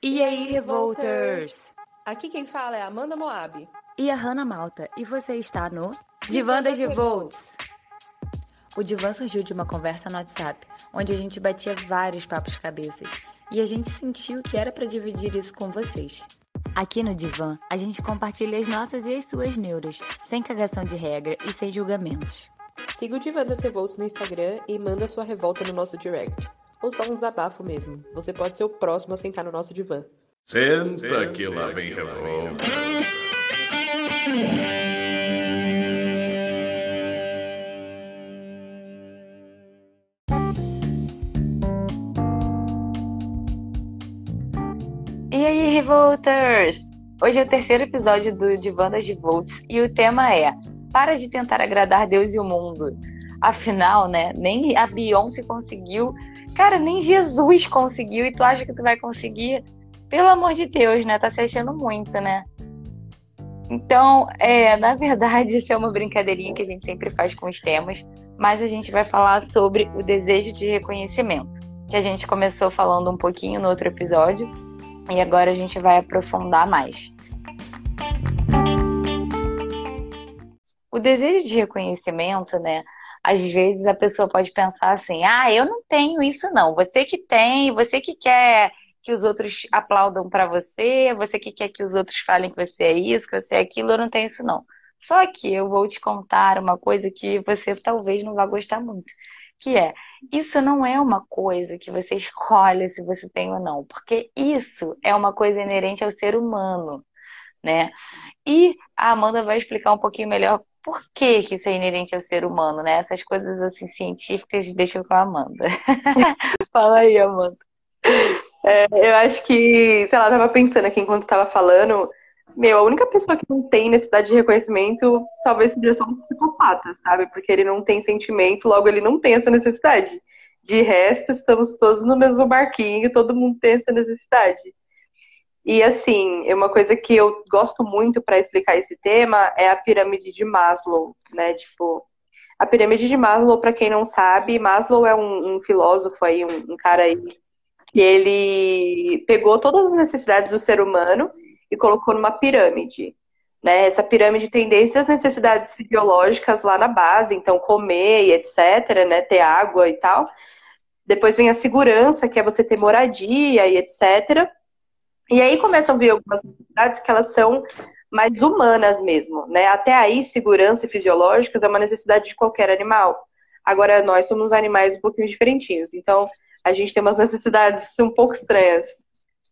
E aí, Revolters? Aqui quem fala é Amanda Moab. E a Hannah Malta. E você está no Divã das Revolts. O Divã surgiu de uma conversa no WhatsApp, onde a gente batia vários papos cabeças. E a gente sentiu que era para dividir isso com vocês. Aqui no Divã, a gente compartilha as nossas e as suas neuras, sem cagação de regra e sem julgamentos. Siga o Divã das Revolts no Instagram e manda sua revolta no nosso direct. Ou só um desabafo mesmo. Você pode ser o próximo a sentar no nosso divã. Senta que lá vem revolta. E aí, Revolters? Hoje é o terceiro episódio do Divã das Revolts e o tema é Para de tentar agradar Deus e o mundo. Afinal, né, nem a Beyoncé conseguiu Cara, nem Jesus conseguiu e tu acha que tu vai conseguir? Pelo amor de Deus, né? Tá se achando muito, né? Então, é, na verdade, isso é uma brincadeirinha que a gente sempre faz com os temas, mas a gente vai falar sobre o desejo de reconhecimento, que a gente começou falando um pouquinho no outro episódio, e agora a gente vai aprofundar mais. O desejo de reconhecimento, né? Às vezes a pessoa pode pensar assim: ah, eu não tenho isso não. Você que tem, você que quer que os outros aplaudam para você, você que quer que os outros falem que você é isso, que você é aquilo, eu não tenho isso não. Só que eu vou te contar uma coisa que você talvez não vá gostar muito, que é, isso não é uma coisa que você escolhe se você tem ou não, porque isso é uma coisa inerente ao ser humano, né? E a Amanda vai explicar um pouquinho melhor por que, que isso é inerente ao ser humano, né? Essas coisas assim científicas deixam com a Amanda. Fala aí, Amanda. É, eu acho que, sei lá, tava pensando aqui enquanto estava falando, meu, a única pessoa que não tem necessidade de reconhecimento talvez seja só um psicopata, sabe? Porque ele não tem sentimento, logo ele não tem essa necessidade. De resto, estamos todos no mesmo barquinho, todo mundo tem essa necessidade. E assim, uma coisa que eu gosto muito para explicar esse tema é a pirâmide de Maslow, né? Tipo, a pirâmide de Maslow, para quem não sabe, Maslow é um, um filósofo aí, um, um, cara aí que ele pegou todas as necessidades do ser humano e colocou numa pirâmide. Né? Essa pirâmide tem desde as necessidades fisiológicas lá na base, então comer e etc, né? Ter água e tal. Depois vem a segurança, que é você ter moradia e etc. E aí começam a vir algumas necessidades que elas são mais humanas mesmo, né? Até aí, segurança e fisiológicas é uma necessidade de qualquer animal. Agora, nós somos animais um pouquinho diferentinhos, então a gente tem umas necessidades um pouco estranhas,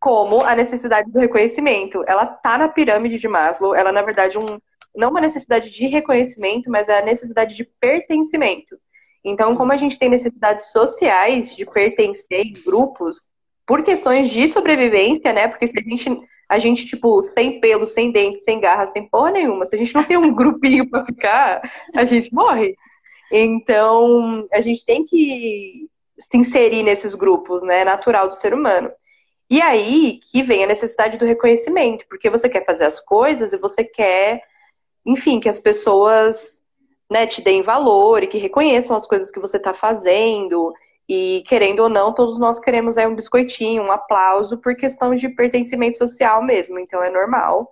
como a necessidade do reconhecimento. Ela tá na pirâmide de Maslow, ela na verdade um não uma necessidade de reconhecimento, mas é a necessidade de pertencimento. Então, como a gente tem necessidades sociais de pertencer em grupos, por questões de sobrevivência, né? Porque se a gente, a gente, tipo, sem pelo, sem dente, sem garra, sem porra nenhuma, se a gente não tem um grupinho para ficar, a gente morre. Então, a gente tem que se inserir nesses grupos, né? Natural do ser humano. E aí que vem a necessidade do reconhecimento, porque você quer fazer as coisas e você quer, enfim, que as pessoas né, te deem valor e que reconheçam as coisas que você está fazendo e querendo ou não, todos nós queremos aí um biscoitinho, um aplauso por questão de pertencimento social mesmo, então é normal.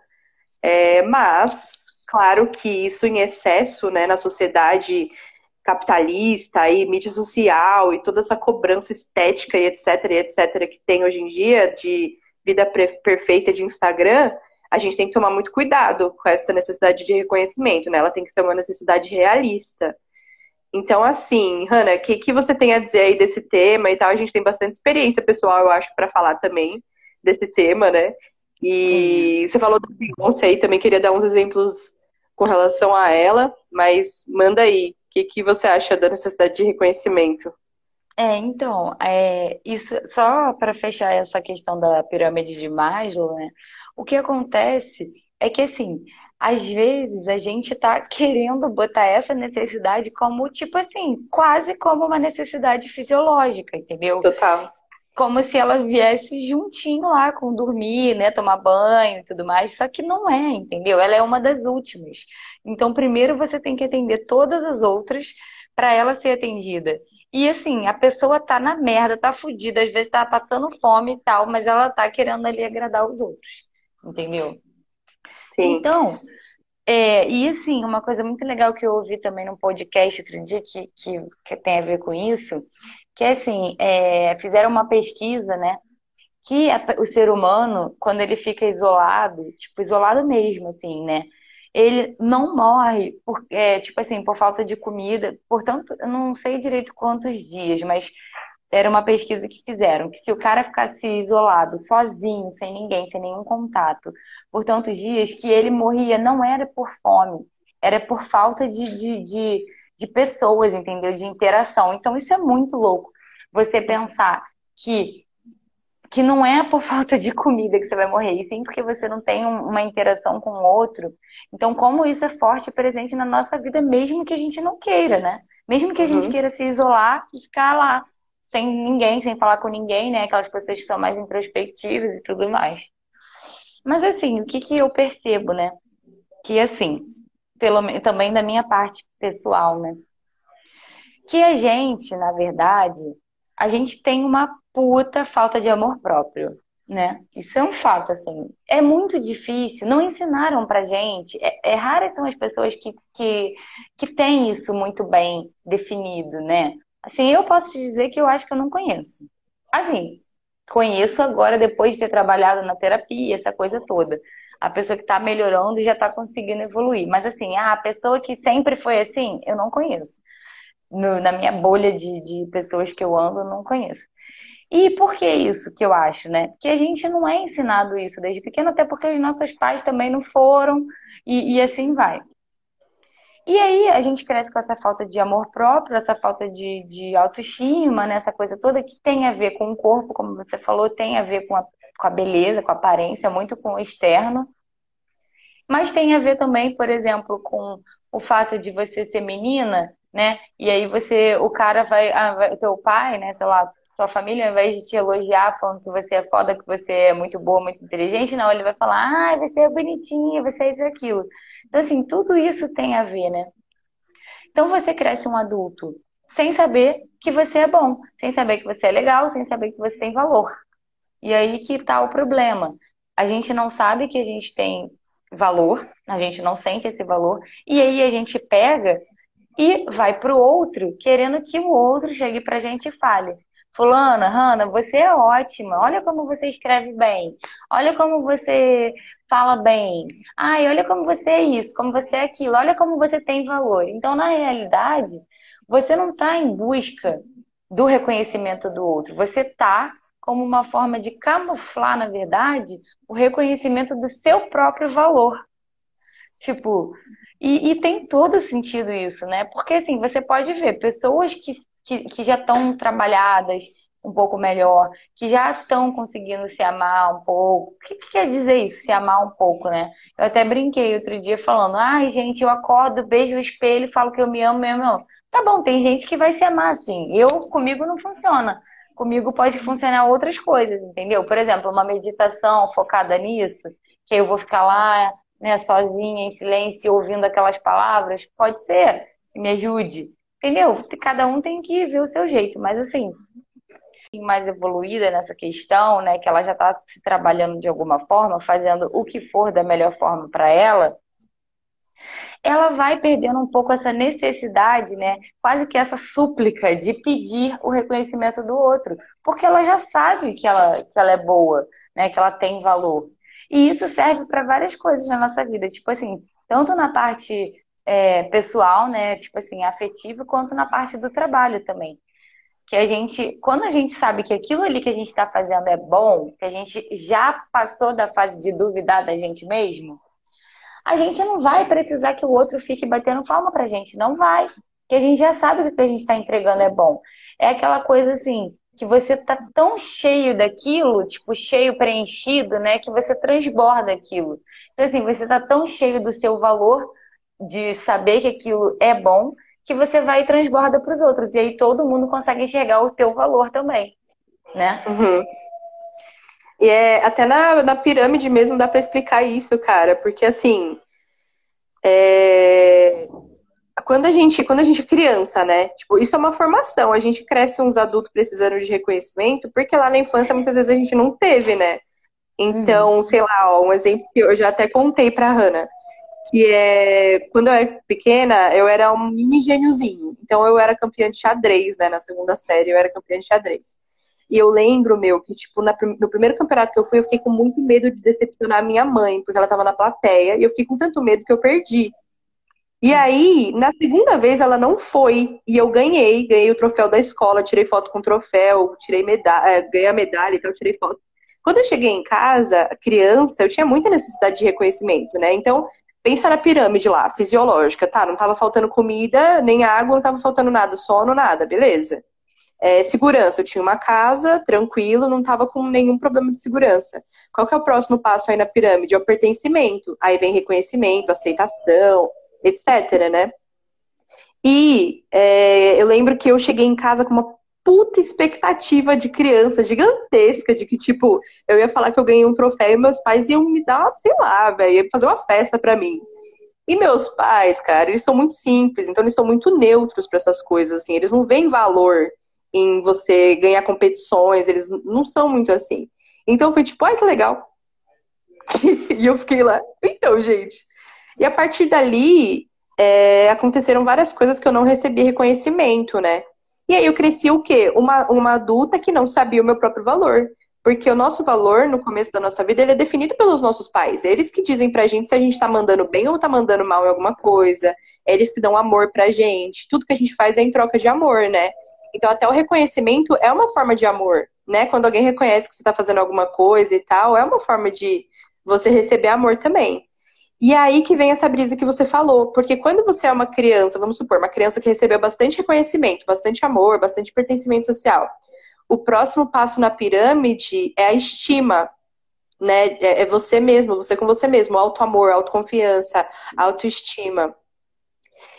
É, mas, claro que isso em excesso, né, na sociedade capitalista e mídia social e toda essa cobrança estética e etc, e etc que tem hoje em dia de vida perfeita de Instagram, a gente tem que tomar muito cuidado com essa necessidade de reconhecimento, né? Ela tem que ser uma necessidade realista. Então, assim, Hanna, o que, que você tem a dizer aí desse tema e tal? A gente tem bastante experiência pessoal, eu acho, para falar também desse tema, né? E uhum. você falou da Beyoncé aí, também queria dar uns exemplos com relação a ela, mas manda aí, o que, que você acha da necessidade de reconhecimento? É, então, é, isso só para fechar essa questão da pirâmide de Maslow, né? O que acontece é que assim, às vezes a gente está querendo botar essa necessidade como, tipo assim, quase como uma necessidade fisiológica, entendeu? Total. Como se ela viesse juntinho lá com dormir, né, tomar banho e tudo mais, só que não é, entendeu? Ela é uma das últimas. Então, primeiro você tem que atender todas as outras para ela ser atendida. E assim, a pessoa tá na merda, tá fudida, às vezes tá passando fome e tal, mas ela tá querendo ali agradar os outros. Entendeu? Sim. Então, é, e assim, uma coisa muito legal que eu ouvi também no podcast outro dia que, que, que tem a ver com isso, que é assim, é, fizeram uma pesquisa, né? Que a, o ser humano, quando ele fica isolado, tipo, isolado mesmo, assim, né? ele não morre por, é, tipo assim, por falta de comida. Portanto, eu não sei direito quantos dias, mas era uma pesquisa que fizeram, que se o cara ficasse isolado, sozinho, sem ninguém, sem nenhum contato, por tantos dias, que ele morria não era por fome, era por falta de, de, de, de pessoas, entendeu? De interação. Então, isso é muito louco. Você pensar que que não é por falta de comida que você vai morrer, e sim porque você não tem uma interação com o outro. Então, como isso é forte e presente na nossa vida, mesmo que a gente não queira, né? Mesmo que a gente uhum. queira se isolar e ficar lá, sem ninguém, sem falar com ninguém, né? Aquelas pessoas que são mais introspectivas e tudo mais. Mas assim, o que, que eu percebo, né? Que assim, pelo também da minha parte pessoal, né? Que a gente, na verdade, a gente tem uma puta falta de amor próprio, né? Isso é um fato, assim. É muito difícil, não ensinaram pra gente. É, é raras são as pessoas que, que, que têm isso muito bem definido, né? Assim, eu posso te dizer que eu acho que eu não conheço. Assim, conheço agora depois de ter trabalhado na terapia, essa coisa toda. A pessoa que está melhorando já está conseguindo evoluir. Mas assim, ah, a pessoa que sempre foi assim, eu não conheço. No, na minha bolha de, de pessoas que eu ando, eu não conheço. E por que isso que eu acho, né? Porque a gente não é ensinado isso desde pequeno, até porque os nossos pais também não foram, e, e assim vai. E aí a gente cresce com essa falta de amor próprio, essa falta de, de autoestima, né? essa coisa toda que tem a ver com o corpo, como você falou, tem a ver com a, com a beleza, com a aparência, muito com o externo. Mas tem a ver também, por exemplo, com o fato de você ser menina, né? E aí você, o cara vai, ah, teu pai, né, sei lá, sua família, ao invés de te elogiar, falando que você é foda, que você é muito boa, muito inteligente, não, ele vai falar, ah, você é bonitinha, você é isso e aquilo. Então, assim, tudo isso tem a ver, né? Então, você cresce um adulto sem saber que você é bom, sem saber que você é legal, sem saber que você tem valor. E aí que tá o problema. A gente não sabe que a gente tem valor, a gente não sente esse valor, e aí a gente pega e vai pro outro, querendo que o outro chegue pra gente e fale: Fulana, Hanna, você é ótima. Olha como você escreve bem. Olha como você fala bem. Ai, olha como você é isso, como você é aquilo. Olha como você tem valor. Então, na realidade, você não está em busca do reconhecimento do outro. Você está como uma forma de camuflar, na verdade, o reconhecimento do seu próprio valor. Tipo, e, e tem todo sentido isso, né? Porque assim, você pode ver pessoas que que, que já estão trabalhadas um pouco melhor, que já estão conseguindo se amar um pouco. O que, que, quer dizer isso, se amar um pouco, né? Eu até brinquei outro dia falando, ai, gente, eu acordo, beijo o espelho falo que eu me amo mesmo. Tá bom, tem gente que vai se amar assim. Eu, comigo não funciona. Comigo pode funcionar outras coisas, entendeu? Por exemplo, uma meditação focada nisso, que eu vou ficar lá, né, sozinha, em silêncio, ouvindo aquelas palavras, pode ser que me ajude. Entendeu? Cada um tem que ver o seu jeito, mas assim, mais evoluída nessa questão, né, que ela já está se trabalhando de alguma forma, fazendo o que for da melhor forma para ela, ela vai perdendo um pouco essa necessidade, né, quase que essa súplica de pedir o reconhecimento do outro, porque ela já sabe que ela, que ela é boa, né, que ela tem valor. E isso serve para várias coisas na nossa vida, tipo assim, tanto na parte é, pessoal, né? Tipo assim, afetivo, quanto na parte do trabalho também. Que a gente, quando a gente sabe que aquilo ali que a gente está fazendo é bom, que a gente já passou da fase de duvidar da gente mesmo, a gente não vai precisar que o outro fique batendo palma pra gente. Não vai. Porque a gente já sabe que o que a gente está entregando é bom. É aquela coisa assim, que você tá tão cheio daquilo, tipo, cheio, preenchido, né? Que você transborda aquilo. Então, assim, você tá tão cheio do seu valor de saber que aquilo é bom, que você vai e transborda para os outros. E aí todo mundo consegue enxergar o teu valor também, né? Uhum. E é, até na, na pirâmide mesmo dá para explicar isso, cara, porque assim, é, quando a gente, quando a gente é criança, né? Tipo, isso é uma formação. A gente cresce uns adultos precisando de reconhecimento, porque lá na infância muitas vezes a gente não teve, né? Então, uhum. sei lá, ó, um exemplo que eu já até contei pra Hannah, que é quando eu era pequena, eu era um mini gêniozinho. Então eu era campeã de xadrez, né? Na segunda série eu era campeã de xadrez. E eu lembro, meu, que, tipo, na, no primeiro campeonato que eu fui, eu fiquei com muito medo de decepcionar a minha mãe, porque ela tava na plateia, e eu fiquei com tanto medo que eu perdi. E aí, na segunda vez, ela não foi. E eu ganhei, ganhei o troféu da escola, tirei foto com o troféu, tirei medalha, é, ganhei a medalha e tal, tirei foto. Quando eu cheguei em casa, criança, eu tinha muita necessidade de reconhecimento, né? Então, pensa na pirâmide lá, fisiológica, tá? Não tava faltando comida, nem água, não tava faltando nada, sono, nada, beleza. É, segurança, eu tinha uma casa, tranquilo, não tava com nenhum problema de segurança. Qual que é o próximo passo aí na pirâmide? É o pertencimento. Aí vem reconhecimento, aceitação, etc, né? E é, eu lembro que eu cheguei em casa com uma puta expectativa de criança gigantesca, de que, tipo, eu ia falar que eu ganhei um troféu e meus pais iam me dar, sei lá, velho, fazer uma festa pra mim. E meus pais, cara, eles são muito simples, então eles são muito neutros para essas coisas, assim, eles não veem valor em você ganhar competições, eles não são muito assim. Então foi tipo, ai que legal. e eu fiquei lá, então, gente, e a partir dali, é, aconteceram várias coisas que eu não recebi reconhecimento, né? E aí eu cresci o quê? Uma, uma adulta que não sabia o meu próprio valor. Porque o nosso valor, no começo da nossa vida, ele é definido pelos nossos pais. Eles que dizem pra gente se a gente tá mandando bem ou tá mandando mal em alguma coisa. Eles que dão amor pra gente. Tudo que a gente faz é em troca de amor, né? Então, até o reconhecimento é uma forma de amor, né? Quando alguém reconhece que você tá fazendo alguma coisa e tal, é uma forma de você receber amor também. E é aí que vem essa brisa que você falou, porque quando você é uma criança, vamos supor, uma criança que recebeu bastante reconhecimento, bastante amor, bastante pertencimento social, o próximo passo na pirâmide é a estima, né? É, é você mesmo, você com você mesmo, auto-amor, autoconfiança, autoestima.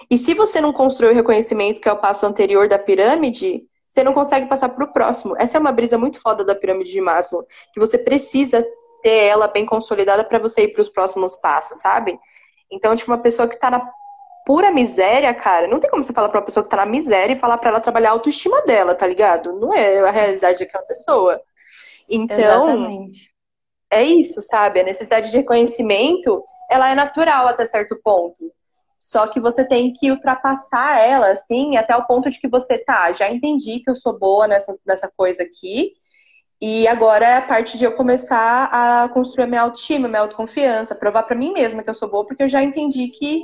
E se você não construiu o reconhecimento, que é o passo anterior da pirâmide, você não consegue passar para o próximo. Essa é uma brisa muito foda da pirâmide de Maslow, que você precisa ter ela bem consolidada para você ir para os próximos passos, sabe? Então, tipo, uma pessoa que tá na pura miséria, cara, não tem como você falar pra uma pessoa que tá na miséria e falar para ela trabalhar a autoestima dela, tá ligado? Não é a realidade daquela pessoa. Então, Exatamente. é isso, sabe? A necessidade de reconhecimento, ela é natural até certo ponto. Só que você tem que ultrapassar ela, assim, até o ponto de que você, tá, já entendi que eu sou boa nessa, nessa coisa aqui, e agora é a parte de eu começar a construir minha autoestima, minha autoconfiança, provar para mim mesma que eu sou boa, porque eu já entendi que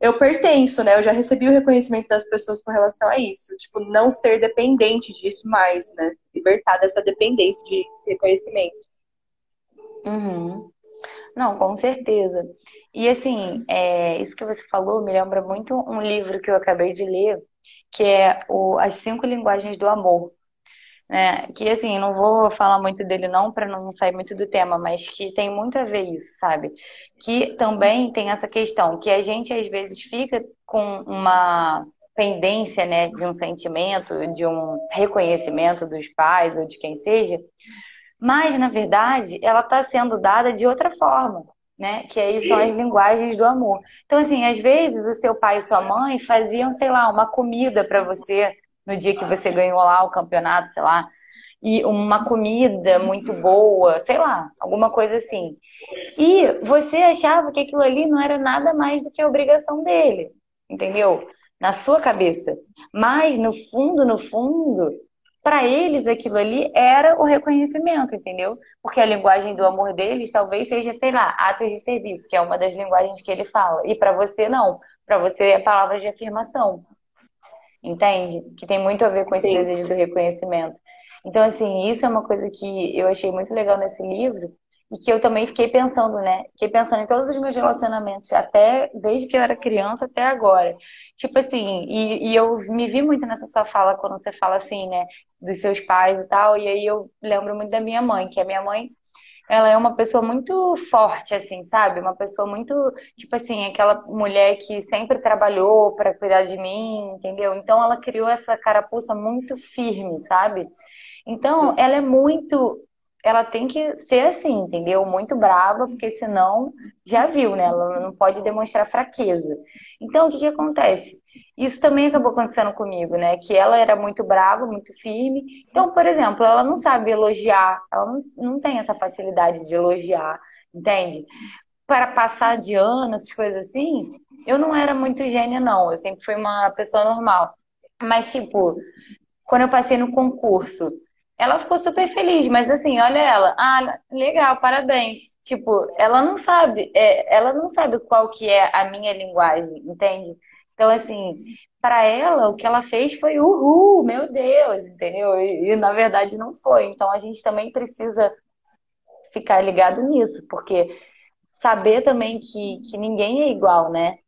eu pertenço, né? Eu já recebi o reconhecimento das pessoas com relação a isso. Tipo, não ser dependente disso mais, né? Libertar dessa dependência de reconhecimento. Uhum. Não, com certeza. E assim, é, isso que você falou me lembra muito um livro que eu acabei de ler, que é o As Cinco Linguagens do Amor, né? Que assim, não vou falar muito dele não para não sair muito do tema, mas que tem muito a ver isso, sabe? Que também tem essa questão que a gente às vezes fica com uma pendência, né, de um sentimento, de um reconhecimento dos pais ou de quem seja, mas na verdade ela está sendo dada de outra forma. Né? Que aí são as linguagens do amor. Então, assim, às vezes o seu pai e sua mãe faziam, sei lá, uma comida para você no dia que você ganhou lá o campeonato, sei lá, e uma comida muito boa, sei lá, alguma coisa assim. E você achava que aquilo ali não era nada mais do que a obrigação dele, entendeu? Na sua cabeça. Mas no fundo, no fundo, para eles aquilo ali era o reconhecimento, entendeu? Porque a linguagem do amor deles talvez seja, sei lá, atos de serviço, que é uma das linguagens que ele fala. E para você não. Para você é palavras de afirmação entende? Que tem muito a ver com esse Sim. desejo do reconhecimento. Então, assim, isso é uma coisa que eu achei muito legal nesse livro e que eu também fiquei pensando, né? Fiquei pensando em todos os meus relacionamentos, até desde que eu era criança até agora. Tipo assim, e, e eu me vi muito nessa sua fala quando você fala assim, né? Dos seus pais e tal, e aí eu lembro muito da minha mãe, que a minha mãe ela é uma pessoa muito forte, assim, sabe? Uma pessoa muito, tipo assim, aquela mulher que sempre trabalhou para cuidar de mim, entendeu? Então ela criou essa carapuça muito firme, sabe? Então ela é muito. Ela tem que ser assim, entendeu? Muito brava, porque senão já viu, né? Ela não pode demonstrar fraqueza. Então o que, que acontece? Isso também acabou acontecendo comigo, né? Que ela era muito brava, muito firme. Então, por exemplo, ela não sabe elogiar, ela não, não tem essa facilidade de elogiar, entende? Para passar de ano, essas coisas assim, eu não era muito gênia, não. Eu sempre fui uma pessoa normal. Mas, tipo, quando eu passei no concurso, ela ficou super feliz, mas assim, olha ela, ah, legal, parabéns. Tipo, ela não sabe, é, ela não sabe qual que é a minha linguagem, entende? Então, assim, para ela, o que ela fez foi uhul, meu Deus, entendeu? E, e, na verdade não foi. Então a gente também precisa ficar ligado nisso, porque saber também que, que ninguém é igual, né?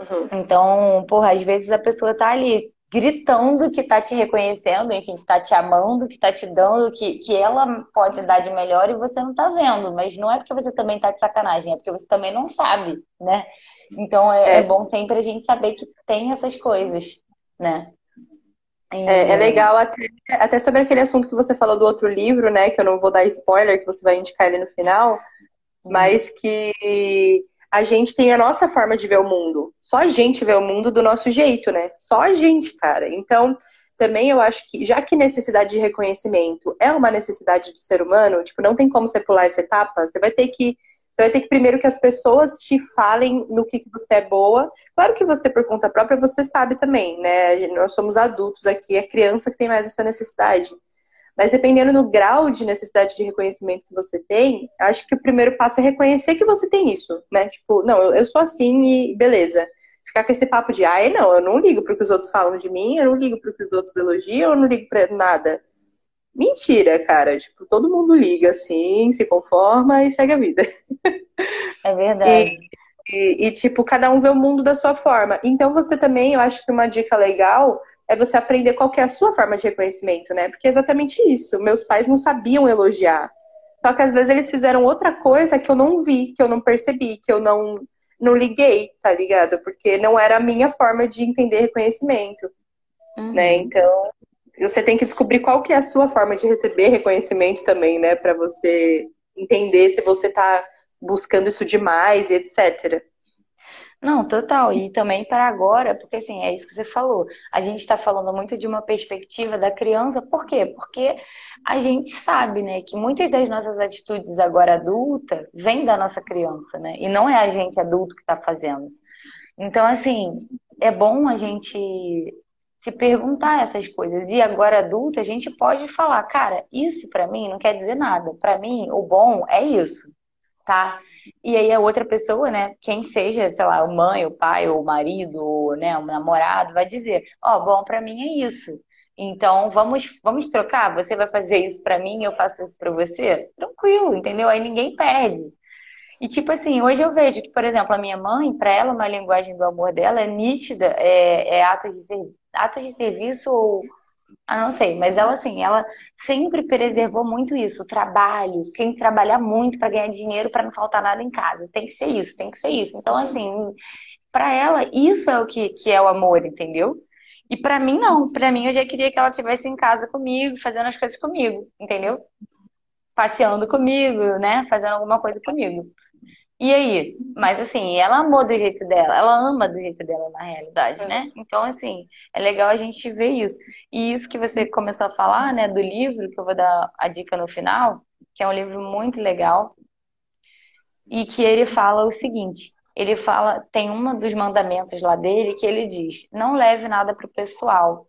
Uhum. Então, porra, às vezes a pessoa tá ali gritando que tá te reconhecendo, enfim, que tá te amando, que tá te dando, que, que ela pode dar de melhor e você não tá vendo. Mas não é porque você também tá de sacanagem, é porque você também não sabe, né? Então é, é. é bom sempre a gente saber que tem essas coisas, né? E... É, é, legal até, até sobre aquele assunto que você falou do outro livro, né? Que eu não vou dar spoiler, que você vai indicar ele no final, uhum. mas que a gente tem a nossa forma de ver o mundo. Só a gente vê o mundo do nosso jeito, né? Só a gente, cara. Então, também eu acho que, já que necessidade de reconhecimento é uma necessidade do ser humano, tipo, não tem como você pular essa etapa, você vai ter que. Você vai ter que primeiro que as pessoas te falem no que, que você é boa. Claro que você, por conta própria, você sabe também, né? Nós somos adultos aqui, é criança que tem mais essa necessidade. Mas dependendo do grau de necessidade de reconhecimento que você tem, acho que o primeiro passo é reconhecer que você tem isso, né? Tipo, não, eu, sou assim e beleza. Ficar com esse papo de, ai, não, eu não ligo pro que os outros falam de mim, eu não ligo pro que os outros elogiam, eu não ligo pra nada. Mentira, cara. Tipo, todo mundo liga assim, se conforma e segue a vida. É verdade. E, e, e, tipo, cada um vê o mundo da sua forma. Então, você também, eu acho que uma dica legal é você aprender qual é a sua forma de reconhecimento, né? Porque é exatamente isso. Meus pais não sabiam elogiar. Só que às vezes eles fizeram outra coisa que eu não vi, que eu não percebi, que eu não, não liguei, tá ligado? Porque não era a minha forma de entender reconhecimento. Uhum. Né? Então, você tem que descobrir qual que é a sua forma de receber reconhecimento também, né? Para você entender se você tá buscando isso demais etc. Não, total. E também para agora, porque assim, é isso que você falou. A gente está falando muito de uma perspectiva da criança, por quê? Porque a gente sabe, né, que muitas das nossas atitudes agora adulta vêm da nossa criança, né? E não é a gente adulto que está fazendo. Então, assim, é bom a gente se perguntar essas coisas. E agora adulta, a gente pode falar, cara, isso para mim não quer dizer nada. Para mim, o bom é isso tá? E aí a outra pessoa, né, quem seja, sei lá, o mãe, o pai, o marido, né, o namorado, vai dizer, ó, oh, bom, para mim é isso. Então, vamos, vamos trocar? Você vai fazer isso para mim, eu faço isso para você? Tranquilo, entendeu? Aí ninguém perde. E tipo assim, hoje eu vejo que, por exemplo, a minha mãe, para ela, uma linguagem do amor dela é nítida, é, é atos, de ser, atos de serviço ou ah, não sei, mas ela assim, ela sempre preservou muito isso, o trabalho, tem que trabalhar muito para ganhar dinheiro para não faltar nada em casa. Tem que ser isso, tem que ser isso. Então, assim, para ela, isso é o que, que é o amor, entendeu? E para mim, não. Para mim, eu já queria que ela estivesse em casa comigo, fazendo as coisas comigo, entendeu? Passeando comigo, né? Fazendo alguma coisa comigo. E aí? Mas assim, ela amou do jeito dela, ela ama do jeito dela na realidade, né? Então, assim, é legal a gente ver isso. E isso que você começou a falar, né, do livro, que eu vou dar a dica no final, que é um livro muito legal, e que ele fala o seguinte: ele fala, tem um dos mandamentos lá dele que ele diz: não leve nada para o pessoal.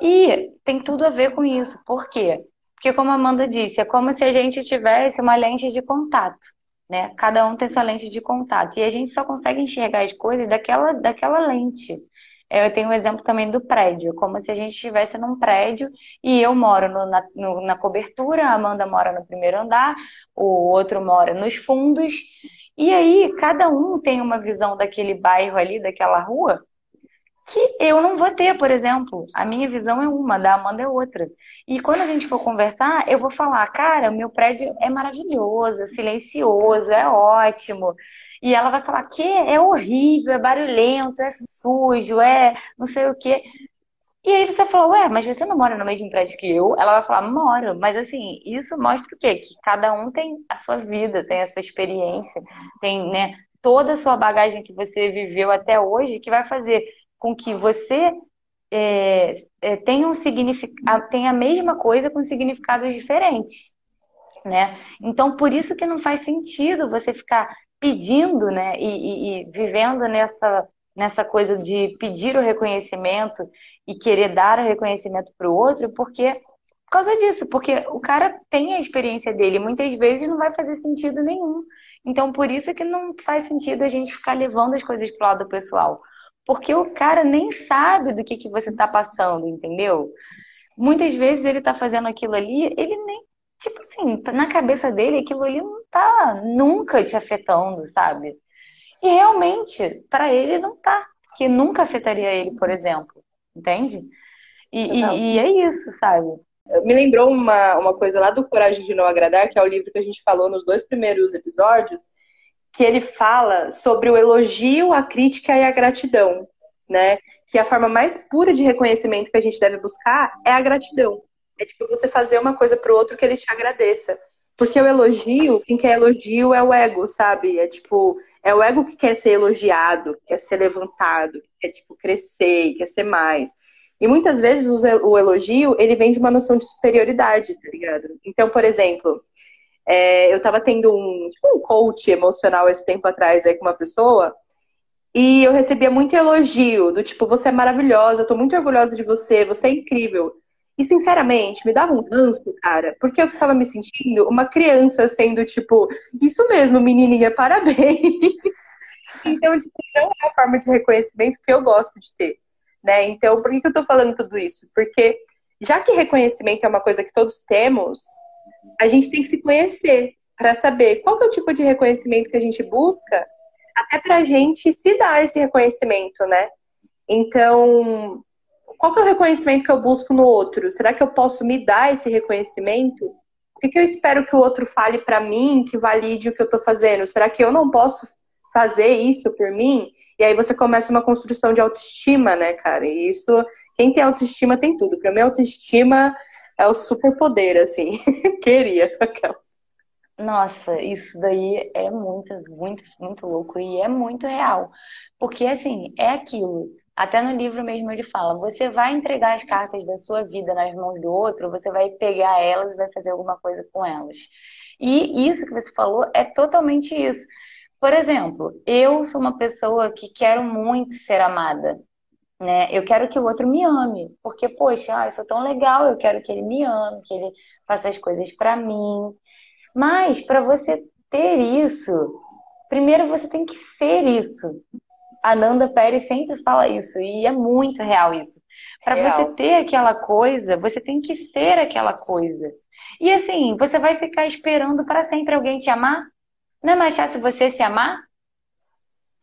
E tem tudo a ver com isso. Por quê? Porque, como a Amanda disse, é como se a gente tivesse uma lente de contato né? Cada um tem sua lente de contato. E a gente só consegue enxergar as coisas daquela, daquela lente. Eu tenho um exemplo também do prédio, como se a gente estivesse num prédio e eu moro no, na, no, na cobertura, a Amanda mora no primeiro andar, o outro mora nos fundos. E aí, cada um tem uma visão daquele bairro ali, daquela rua, que eu não vou ter, por exemplo. A minha visão é uma, da Amanda é outra. E quando a gente for conversar, eu vou falar, cara, meu prédio é maravilhoso, é silencioso, é ótimo. E ela vai falar que é horrível, é barulhento, é sujo, é não sei o quê. E aí você falou, ué, mas você não mora no mesmo prédio que eu? Ela vai falar, moro. Mas assim, isso mostra o quê? Que cada um tem a sua vida, tem a sua experiência, tem, né, toda a sua bagagem que você viveu até hoje, que vai fazer com que você é, é, tenha, um tenha a mesma coisa com significados diferentes. Né? Então, por isso que não faz sentido você ficar pedindo né, e, e, e vivendo nessa, nessa coisa de pedir o reconhecimento e querer dar o reconhecimento para o outro, porque por causa disso, porque o cara tem a experiência dele, muitas vezes não vai fazer sentido nenhum. Então, por isso que não faz sentido a gente ficar levando as coisas pro lado pessoal. Porque o cara nem sabe do que, que você está passando, entendeu? Muitas vezes ele está fazendo aquilo ali, ele nem. Tipo assim, tá na cabeça dele aquilo ali não tá nunca te afetando, sabe? E realmente, para ele não tá. Que nunca afetaria ele, por exemplo. Entende? E, e, e é isso, sabe? Me lembrou uma, uma coisa lá do Coragem de Não Agradar, que é o livro que a gente falou nos dois primeiros episódios, que ele fala sobre o elogio, a crítica e a gratidão, né? Que a forma mais pura de reconhecimento que a gente deve buscar é a gratidão. É tipo você fazer uma coisa pro outro que ele te agradeça. Porque o elogio, quem quer elogio é o ego, sabe? É tipo, é o ego que quer ser elogiado, quer ser levantado, quer tipo crescer, quer ser mais. E muitas vezes o elogio, ele vem de uma noção de superioridade, tá ligado? Então, por exemplo, é, eu tava tendo um, tipo, um coach emocional esse tempo atrás aí com uma pessoa, e eu recebia muito elogio, do tipo, você é maravilhosa, tô muito orgulhosa de você, você é incrível. E, sinceramente, me dava um ranço, cara, porque eu ficava me sentindo uma criança sendo, tipo, isso mesmo, menininha, parabéns. então, tipo, não é a forma de reconhecimento que eu gosto de ter né? Então, por que, que eu tô falando tudo isso? Porque já que reconhecimento é uma coisa que todos temos, a gente tem que se conhecer para saber qual é o tipo de reconhecimento que a gente busca, até para a gente se dar esse reconhecimento, né? Então, qual é o reconhecimento que eu busco no outro? Será que eu posso me dar esse reconhecimento? O que, que eu espero que o outro fale para mim, que valide o que eu estou fazendo? Será que eu não posso fazer isso por mim? E aí você começa uma construção de autoestima, né, cara? E isso, quem tem autoestima tem tudo. Para mim, autoestima é o superpoder, assim. Queria, aquelas. Nossa, isso daí é muito, muito, muito louco e é muito real. Porque, assim, é aquilo. Até no livro mesmo ele fala: você vai entregar as cartas da sua vida nas mãos do outro, você vai pegar elas e vai fazer alguma coisa com elas. E isso que você falou é totalmente isso. Por exemplo, eu sou uma pessoa que quero muito ser amada. Né? Eu quero que o outro me ame, porque, poxa, ah, eu sou tão legal, eu quero que ele me ame, que ele faça as coisas para mim. Mas, para você ter isso, primeiro você tem que ser isso. A Nanda Pérez sempre fala isso, e é muito real isso. Para você ter aquela coisa, você tem que ser aquela coisa. E assim, você vai ficar esperando para sempre alguém te amar? Não é mais fácil você se amar?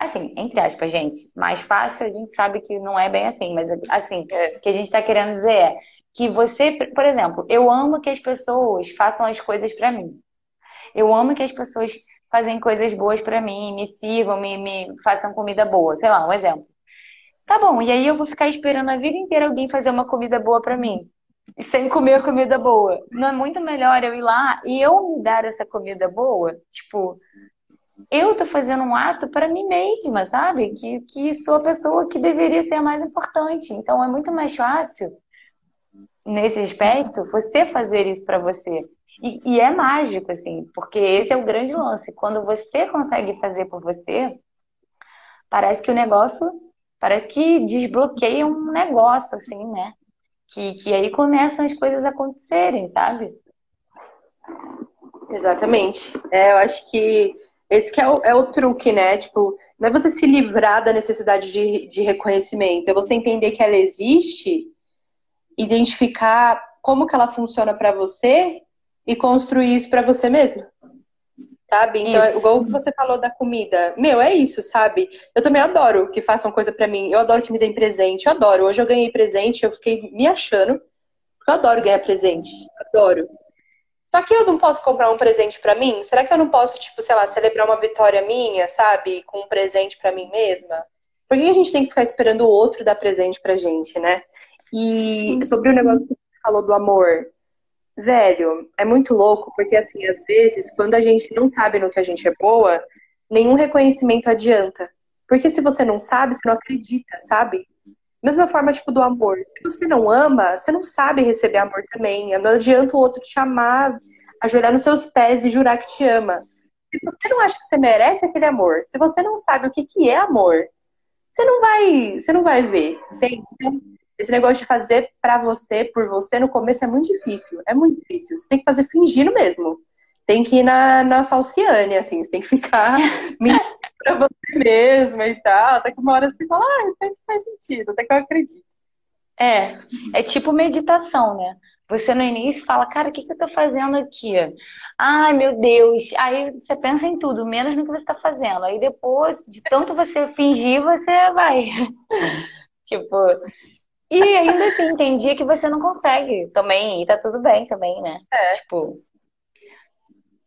Assim, entre aspas, gente, mais fácil a gente sabe que não é bem assim, mas assim, o que a gente está querendo dizer é que você, por exemplo, eu amo que as pessoas façam as coisas para mim. Eu amo que as pessoas fazem coisas boas para mim, me sirvam, me, me façam comida boa, sei lá, um exemplo. Tá bom, e aí eu vou ficar esperando a vida inteira alguém fazer uma comida boa para mim e sem comer comida boa. Não é muito melhor eu ir lá e eu me dar essa comida boa? Tipo, eu tô fazendo um ato para mim mesma, sabe? Que, que sou a pessoa que deveria ser a mais importante. Então é muito mais fácil, nesse aspecto, você fazer isso para você. E, e, é mágico, assim, porque esse é o grande lance. Quando você consegue fazer por você, parece que o negócio, parece que desbloqueia um negócio, assim, né? Que, que aí começam as coisas a acontecerem, sabe? Exatamente. É, eu acho que esse que é o, é o truque, né? Tipo, não é você se livrar da necessidade de, de reconhecimento, é você entender que ela existe, identificar como que ela funciona para você e construir isso para você mesmo sabe? Então, isso. igual você falou da comida, meu, é isso, sabe? Eu também adoro que façam coisa para mim, eu adoro que me deem presente, eu adoro. Hoje eu ganhei presente, eu fiquei me achando, porque eu adoro ganhar presente, adoro. Só que eu não posso comprar um presente para mim? Será que eu não posso, tipo, sei lá, celebrar uma vitória minha, sabe? Com um presente para mim mesma? Por que a gente tem que ficar esperando o outro dar presente pra gente, né? E sobre o negócio que você falou do amor, Velho, é muito louco, porque assim, às vezes, quando a gente não sabe no que a gente é boa, nenhum reconhecimento adianta. Porque se você não sabe, você não acredita, sabe? Mesma forma, tipo, do amor. Se você não ama, você não sabe receber amor também. Não adianta o outro te amar, ajoelhar nos seus pés e jurar que te ama. Se você não acha que você merece aquele amor, se você não sabe o que, que é amor, você não vai, você não vai ver. Entende? Então, esse negócio de fazer para você, por você, no começo é muito difícil. É muito difícil. Você tem que fazer fingindo mesmo. Tem que ir na, na falciane, assim. Você tem que ficar mentindo pra você mesma e tal. Até que uma hora você fala, ah, até que faz sentido, até que eu acredito. É, é tipo meditação, né? Você no início fala, cara, o que, que eu tô fazendo aqui? Ai, meu Deus. Aí você pensa em tudo, menos no que você tá fazendo. Aí depois, de tanto você fingir, você vai. tipo, e ainda assim, tem dia que você não consegue também, e tá tudo bem também, né? É. Tipo.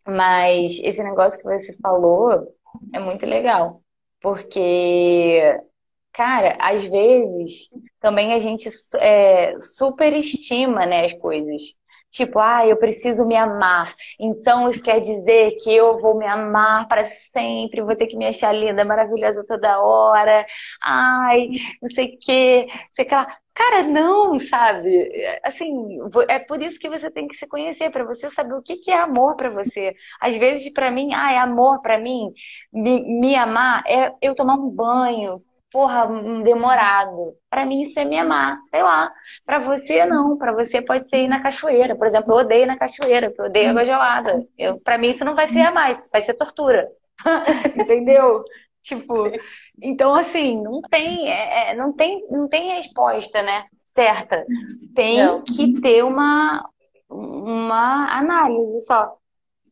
Mas esse negócio que você falou é muito legal. Porque, cara, às vezes também a gente é, superestima, né, as coisas. Tipo, ah, eu preciso me amar. Então isso quer dizer que eu vou me amar para sempre, vou ter que me achar linda, maravilhosa toda hora. Ai, não sei o quê, sei que lá. Cara, não, sabe? Assim, é por isso que você tem que se conhecer, para você saber o que que é amor para você. Às vezes, para mim, ah, é amor para mim, me, me amar é eu tomar um banho, porra, demorado. Para mim isso é me amar, sei lá. Para você não, para você pode ser ir na cachoeira. Por exemplo, eu odeio na cachoeira, porque eu odeio água gelada. Eu, para mim isso não vai ser amar, isso vai ser tortura. Entendeu? Tipo, então assim, não tem, é, é, não tem, não tem resposta, né? Certa. Tem não. que ter uma uma análise só,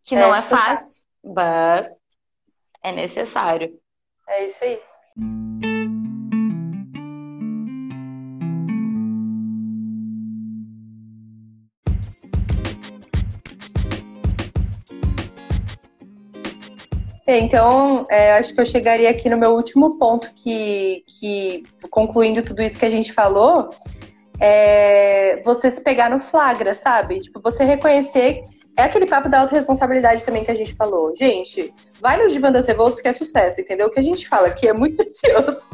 que não é, é fácil, mas é necessário. É isso aí. Então, é, acho que eu chegaria aqui no meu último ponto, que, que concluindo tudo isso que a gente falou, é você se pegar no flagra, sabe? Tipo, você reconhecer. É aquele papo da autorresponsabilidade também que a gente falou. Gente, vai no Divan das Revoltas que é sucesso, entendeu? O que a gente fala aqui é muito precioso.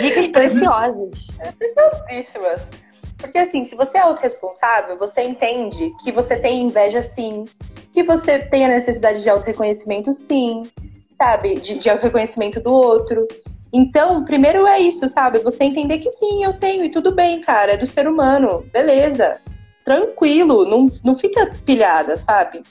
Dicas preciosas. É, preciosíssimas. Porque assim, se você é autorresponsável, você entende que você tem inveja sim, que você tem a necessidade de auto-reconhecimento, sim, sabe? De, de reconhecimento do outro. Então, primeiro é isso, sabe? Você entender que sim, eu tenho, e tudo bem, cara, é do ser humano, beleza. Tranquilo, não, não fica pilhada, sabe?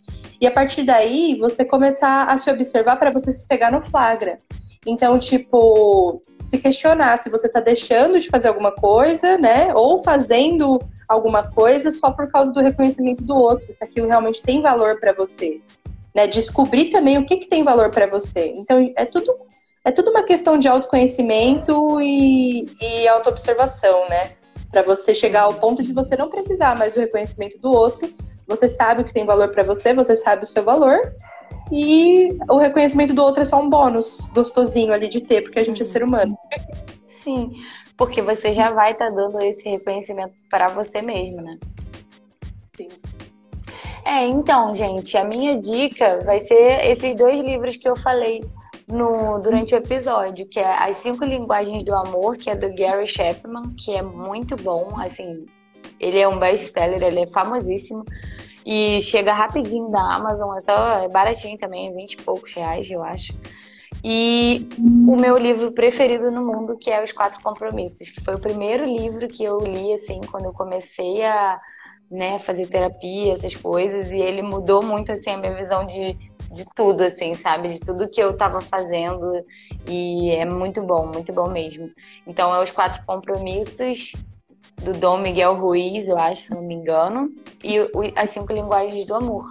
E a partir daí, você começar a se observar para você se pegar no flagra. Então, tipo, se questionar se você tá deixando de fazer alguma coisa, né? Ou fazendo alguma coisa só por causa do reconhecimento do outro, se aquilo realmente tem valor para você. Né? Descobrir também o que, que tem valor para você. Então, é tudo, é tudo uma questão de autoconhecimento e, e autoobservação, né? Para você chegar ao ponto de você não precisar mais do reconhecimento do outro. Você sabe o que tem valor para você, você sabe o seu valor. E o reconhecimento do outro é só um bônus gostosinho ali de ter, porque a gente é ser humano. Sim porque você já vai estar tá dando esse reconhecimento para você mesmo, né? Sim. É, então, gente, a minha dica vai ser esses dois livros que eu falei no, durante o episódio, que é As Cinco Linguagens do Amor, que é do Gary Chapman, que é muito bom, assim, ele é um best-seller, ele é famosíssimo e chega rapidinho da Amazon, é só é baratinho também, 20 e poucos reais, eu acho e o meu livro preferido no mundo, que é Os Quatro Compromissos, que foi o primeiro livro que eu li, assim, quando eu comecei a né, fazer terapia, essas coisas, e ele mudou muito, assim, a minha visão de, de tudo, assim, sabe? De tudo que eu estava fazendo, e é muito bom, muito bom mesmo. Então, é Os Quatro Compromissos, do Dom Miguel Ruiz, eu acho, se não me engano, e As Cinco Linguagens do Amor.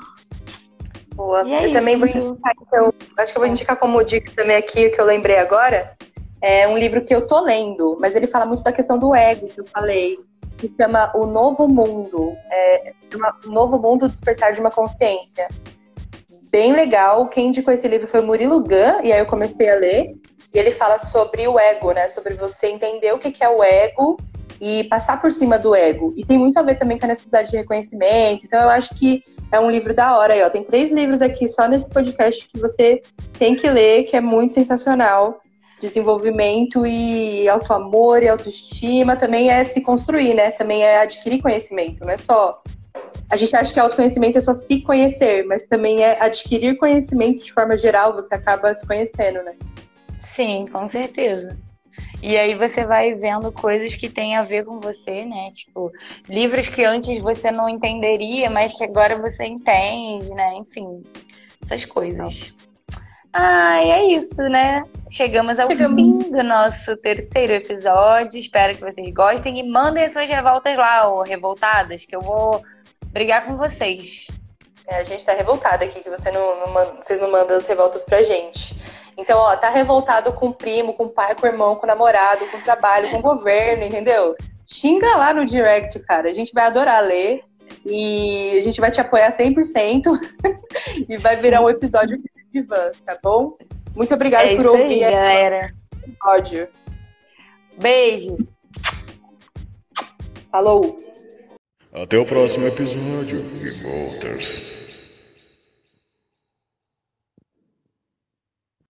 Boa. É eu também vou indicar, então, acho que eu vou indicar como dica também aqui, o que eu lembrei agora. É um livro que eu tô lendo, mas ele fala muito da questão do ego, que eu falei, que chama O Novo Mundo. É, uma, o Novo Mundo Despertar de uma Consciência. Bem legal. Quem indicou esse livro foi o Murilo Gun, e aí eu comecei a ler. E ele fala sobre o ego, né? Sobre você entender o que é o ego e passar por cima do ego. E tem muito a ver também com a necessidade de reconhecimento. Então eu acho que é um livro da hora aí, ó. Tem três livros aqui só nesse podcast que você tem que ler, que é muito sensacional. desenvolvimento e autoamor e autoestima também é se construir, né? Também é adquirir conhecimento, não é só. A gente acha que autoconhecimento é só se conhecer, mas também é adquirir conhecimento de forma geral, você acaba se conhecendo, né? Sim, com certeza. E aí você vai vendo coisas que têm a ver com você, né? Tipo, livros que antes você não entenderia, mas que agora você entende, né? Enfim, essas coisas. Ah, é isso, né? Chegamos ao Chegamos. fim do nosso terceiro episódio. Espero que vocês gostem e mandem suas revoltas lá, ou revoltadas, que eu vou brigar com vocês. É, a gente tá revoltada aqui, que você não, não manda, vocês não mandam as revoltas pra gente. Então, ó, tá revoltado com o primo, com o pai, com o irmão, com o namorado, com o trabalho, com o governo, entendeu? Xinga lá no direct, cara. A gente vai adorar ler e a gente vai te apoiar 100% e vai virar um episódio viva, tá bom? Muito obrigada é por ouvir. Aí, galera. Episódio. Beijo. Falou. Até o próximo episódio, Revolters.